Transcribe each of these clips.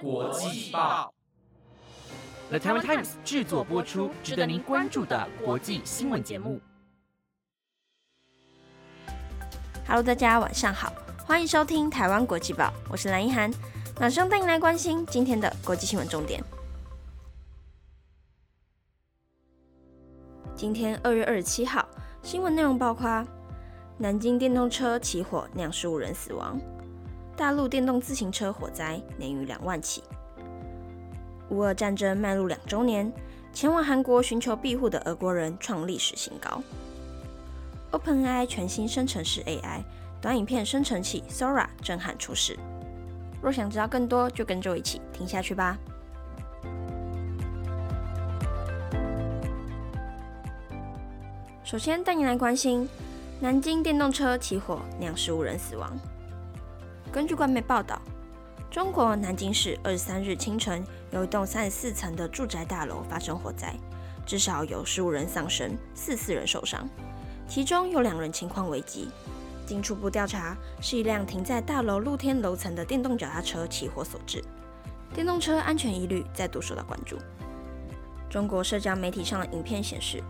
国际报，The Taiwan Times 制作播出，值得您关注的国际新闻节目。Hello，大家晚上好，欢迎收听台湾国际报，我是蓝一涵，马上带您来关心今天的国际新闻重点。今天二月二十七号，新闻内容包括：南京电动车起火酿十五人死亡。大陆电动自行车火灾年逾两万起。乌俄战争迈入两周年，前往韩国寻求庇护的俄国人创历史新高。OpenAI 全新生成式 AI 短影片生成器 Sora 震撼出世。若想知道更多，就跟着我一起听下去吧。首先带你来关心南京电动车起火酿十五人死亡。根据官媒报道，中国南京市二十三日清晨有一栋三十四层的住宅大楼发生火灾，至少有十五人丧生，四四人受伤，其中有两人情况危急。经初步调查，是一辆停在大楼露天楼层的电动脚踏车起火所致。电动车安全疑虑再度受到关注。中国社交媒体上的影片显示，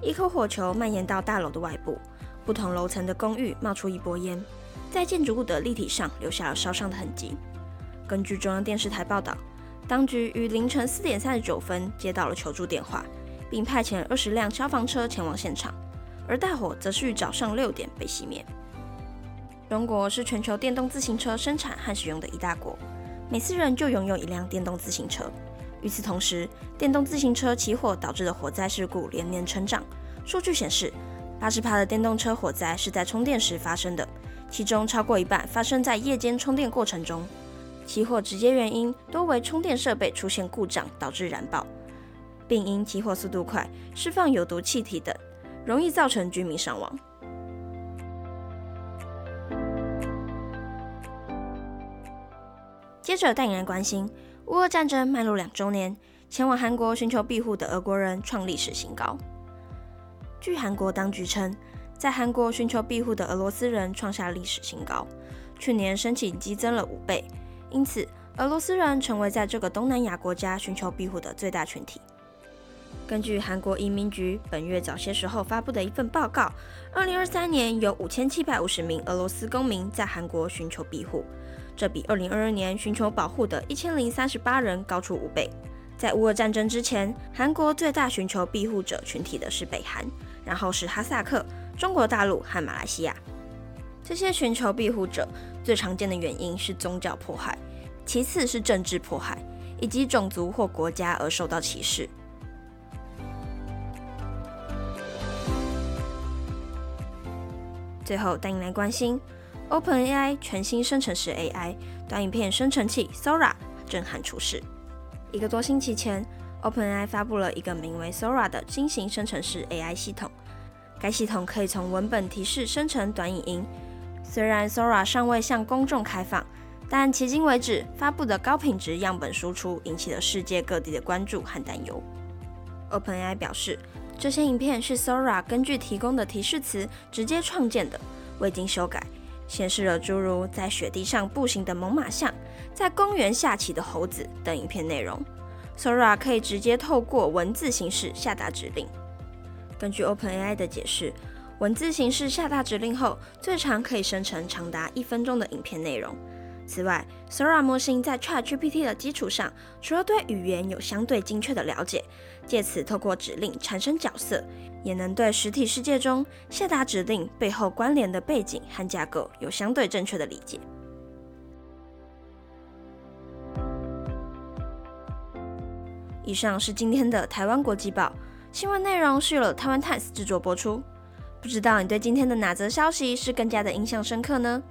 一颗火球蔓延到大楼的外部，不同楼层的公寓冒出一波烟。在建筑物的立体上留下了烧伤的痕迹。根据中央电视台报道，当局于凌晨四点三十九分接到了求助电话，并派遣二十辆消防车前往现场，而大火则是于早上六点被熄灭。中国是全球电动自行车生产和使用的一大国，每四人就拥有一辆电动自行车。与此同时，电动自行车起火导致的火灾事故连年成长。数据显示，八十帕的电动车火灾是在充电时发生的。其中超过一半发生在夜间充电过程中，起火直接原因多为充电设备出现故障导致燃爆，并因起火速度快、释放有毒气体等，容易造成居民伤亡。接着带来关心，乌俄战争迈入两周年，前往韩国寻求庇护的俄国人创历史新高。据韩国当局称。在韩国寻求庇护的俄罗斯人创下历史新高，去年申请激增了五倍，因此俄罗斯人成为在这个东南亚国家寻求庇护的最大群体。根据韩国移民局本月早些时候发布的一份报告，二零二三年有五千七百五十名俄罗斯公民在韩国寻求庇护，这比二零二二年寻求保护的一千零三十八人高出五倍。在乌俄战争之前，韩国最大寻求庇护者群体的是北韩，然后是哈萨克。中国大陆和马来西亚，这些寻求庇护者最常见的原因是宗教迫害，其次是政治迫害，以及种族或国家而受到歧视。最后，带你来关心 OpenAI 全新生成式 AI 短影片生成器 Sora 震撼出世。一个多星期前，OpenAI 发布了一个名为 Sora 的新型生成式 AI 系统。该系统可以从文本提示生成短影音。虽然 Sora 尚未向公众开放，但迄今为止发布的高品质样本输出引起了世界各地的关注和担忧。OpenAI 表示，这些影片是 Sora 根据提供的提示词直接创建的，未经修改，显示了诸如在雪地上步行的猛犸象、在公园下棋的猴子等影片内容。Sora 可以直接透过文字形式下达指令。根据 OpenAI 的解释，文字形式下达指令后，最长可以生成长达一分钟的影片内容。此外，Sora 模型在 ChatGPT 的基础上，除了对语言有相对精确的了解，借此透过指令产生角色，也能对实体世界中下达指令背后关联的背景和架构有相对正确的理解。以上是今天的台湾国际报。新闻内容是由台湾 Times 制作播出。不知道你对今天的哪则消息是更加的印象深刻呢？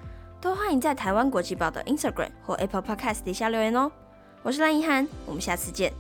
都欢迎在台湾国际报的 Instagram 或 Apple Podcast 底下留言哦。我是蓝怡涵，我们下次见。